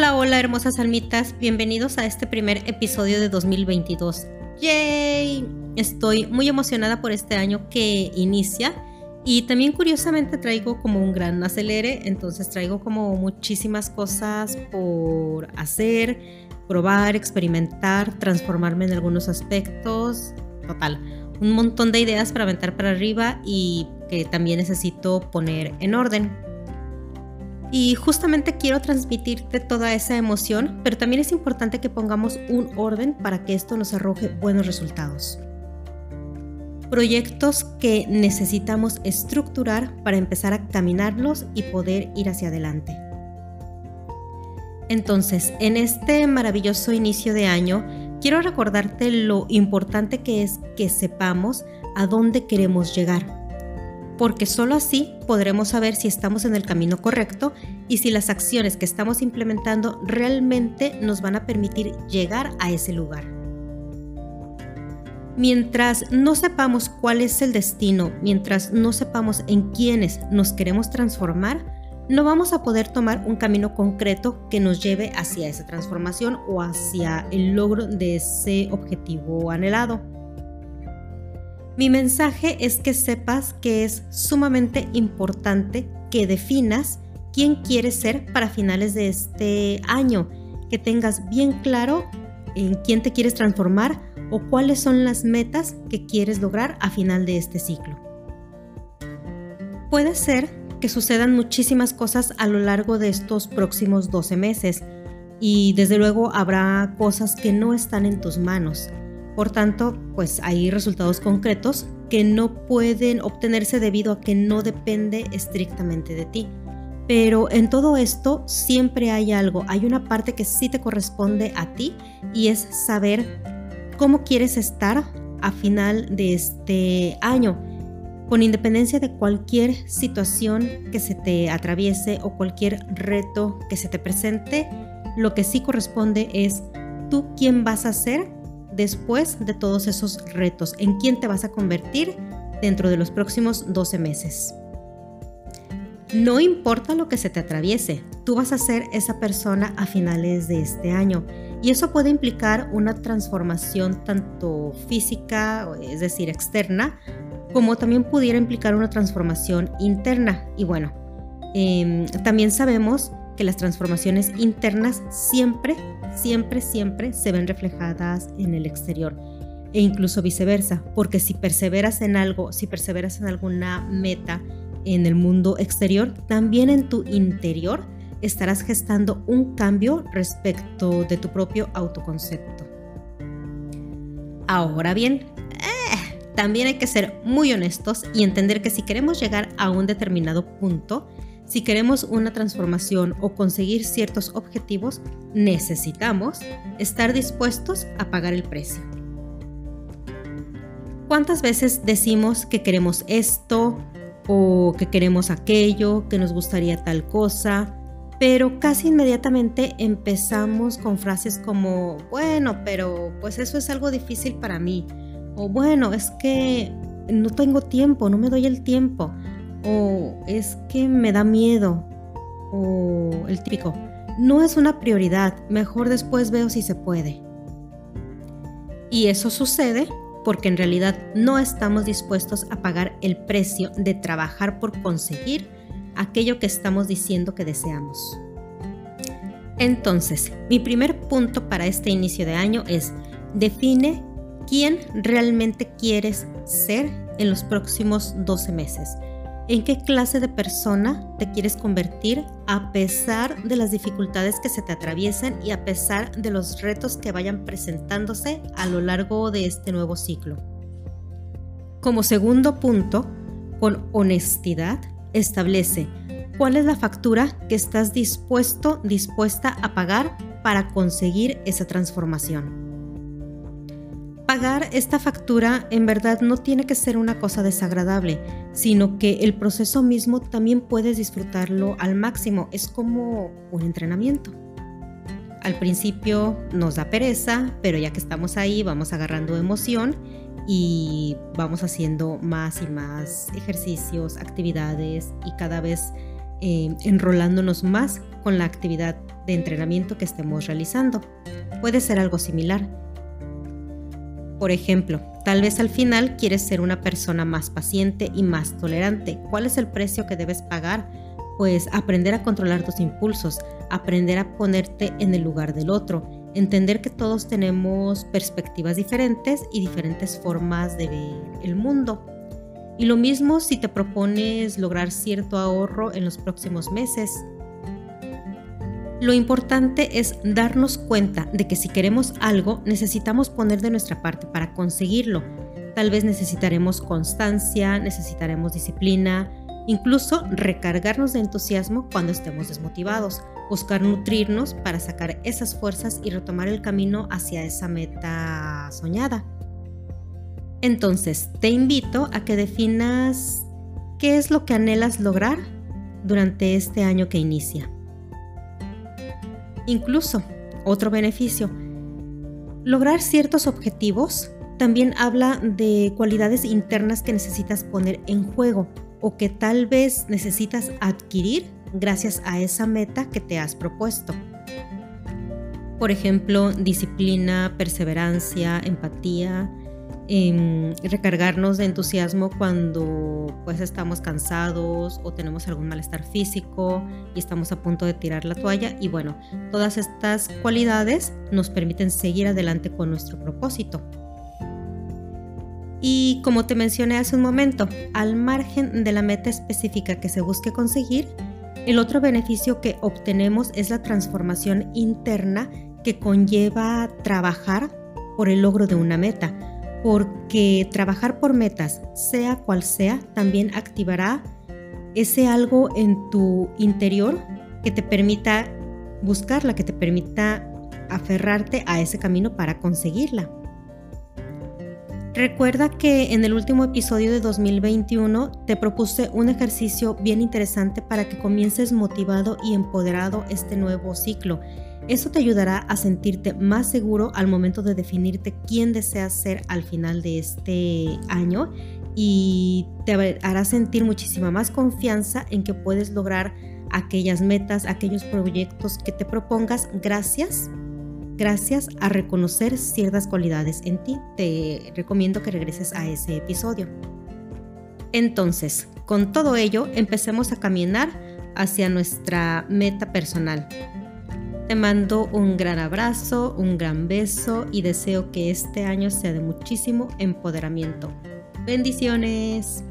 Hola, hola hermosas almitas, bienvenidos a este primer episodio de 2022. ¡Yay! Estoy muy emocionada por este año que inicia y también curiosamente traigo como un gran acelere, entonces traigo como muchísimas cosas por hacer, probar, experimentar, transformarme en algunos aspectos, total, un montón de ideas para aventar para arriba y que también necesito poner en orden. Y justamente quiero transmitirte toda esa emoción, pero también es importante que pongamos un orden para que esto nos arroje buenos resultados. Proyectos que necesitamos estructurar para empezar a caminarlos y poder ir hacia adelante. Entonces, en este maravilloso inicio de año, quiero recordarte lo importante que es que sepamos a dónde queremos llegar porque solo así podremos saber si estamos en el camino correcto y si las acciones que estamos implementando realmente nos van a permitir llegar a ese lugar. Mientras no sepamos cuál es el destino, mientras no sepamos en quiénes nos queremos transformar, no vamos a poder tomar un camino concreto que nos lleve hacia esa transformación o hacia el logro de ese objetivo anhelado. Mi mensaje es que sepas que es sumamente importante que definas quién quieres ser para finales de este año, que tengas bien claro en quién te quieres transformar o cuáles son las metas que quieres lograr a final de este ciclo. Puede ser que sucedan muchísimas cosas a lo largo de estos próximos 12 meses y desde luego habrá cosas que no están en tus manos. Por tanto, pues hay resultados concretos que no pueden obtenerse debido a que no depende estrictamente de ti. Pero en todo esto siempre hay algo, hay una parte que sí te corresponde a ti y es saber cómo quieres estar a final de este año, con independencia de cualquier situación que se te atraviese o cualquier reto que se te presente, lo que sí corresponde es tú quién vas a ser después de todos esos retos? ¿En quién te vas a convertir dentro de los próximos 12 meses? No importa lo que se te atraviese, tú vas a ser esa persona a finales de este año. Y eso puede implicar una transformación tanto física, es decir, externa, como también pudiera implicar una transformación interna. Y bueno, em, también sabemos que las transformaciones internas siempre, siempre, siempre se ven reflejadas en el exterior e incluso viceversa, porque si perseveras en algo, si perseveras en alguna meta en el mundo exterior, también en tu interior estarás gestando un cambio respecto de tu propio autoconcepto. Ahora bien, eh, también hay que ser muy honestos y entender que si queremos llegar a un determinado punto, si queremos una transformación o conseguir ciertos objetivos, necesitamos estar dispuestos a pagar el precio. ¿Cuántas veces decimos que queremos esto o que queremos aquello, que nos gustaría tal cosa? Pero casi inmediatamente empezamos con frases como, bueno, pero pues eso es algo difícil para mí. O bueno, es que no tengo tiempo, no me doy el tiempo o es que me da miedo o el típico, no es una prioridad, mejor después veo si se puede. Y eso sucede porque en realidad no estamos dispuestos a pagar el precio de trabajar por conseguir aquello que estamos diciendo que deseamos. Entonces, mi primer punto para este inicio de año es define quién realmente quieres ser en los próximos 12 meses en qué clase de persona te quieres convertir a pesar de las dificultades que se te atraviesen y a pesar de los retos que vayan presentándose a lo largo de este nuevo ciclo. Como segundo punto, con honestidad, establece cuál es la factura que estás dispuesto, dispuesta a pagar para conseguir esa transformación pagar esta factura en verdad no tiene que ser una cosa desagradable, sino que el proceso mismo también puedes disfrutarlo al máximo. Es como un entrenamiento. Al principio nos da pereza, pero ya que estamos ahí vamos agarrando emoción y vamos haciendo más y más ejercicios, actividades y cada vez eh, enrolándonos más con la actividad de entrenamiento que estemos realizando. Puede ser algo similar. Por ejemplo, tal vez al final quieres ser una persona más paciente y más tolerante. ¿Cuál es el precio que debes pagar? Pues aprender a controlar tus impulsos, aprender a ponerte en el lugar del otro, entender que todos tenemos perspectivas diferentes y diferentes formas de ver el mundo. Y lo mismo si te propones lograr cierto ahorro en los próximos meses. Lo importante es darnos cuenta de que si queremos algo necesitamos poner de nuestra parte para conseguirlo. Tal vez necesitaremos constancia, necesitaremos disciplina, incluso recargarnos de entusiasmo cuando estemos desmotivados, buscar nutrirnos para sacar esas fuerzas y retomar el camino hacia esa meta soñada. Entonces, te invito a que definas qué es lo que anhelas lograr durante este año que inicia. Incluso, otro beneficio, lograr ciertos objetivos también habla de cualidades internas que necesitas poner en juego o que tal vez necesitas adquirir gracias a esa meta que te has propuesto. Por ejemplo, disciplina, perseverancia, empatía, recargarnos de entusiasmo cuando pues estamos cansados o tenemos algún malestar físico y estamos a punto de tirar la toalla y bueno, todas estas cualidades nos permiten seguir adelante con nuestro propósito. Y como te mencioné hace un momento, al margen de la meta específica que se busque conseguir, el otro beneficio que obtenemos es la transformación interna que conlleva trabajar por el logro de una meta porque trabajar por metas, sea cual sea, también activará ese algo en tu interior que te permita buscarla, que te permita aferrarte a ese camino para conseguirla. Recuerda que en el último episodio de 2021 te propuse un ejercicio bien interesante para que comiences motivado y empoderado este nuevo ciclo. Eso te ayudará a sentirte más seguro al momento de definirte quién deseas ser al final de este año y te hará sentir muchísima más confianza en que puedes lograr aquellas metas, aquellos proyectos que te propongas. Gracias gracias a reconocer ciertas cualidades en ti. Te recomiendo que regreses a ese episodio. Entonces, con todo ello, empecemos a caminar hacia nuestra meta personal. Te mando un gran abrazo, un gran beso y deseo que este año sea de muchísimo empoderamiento. Bendiciones.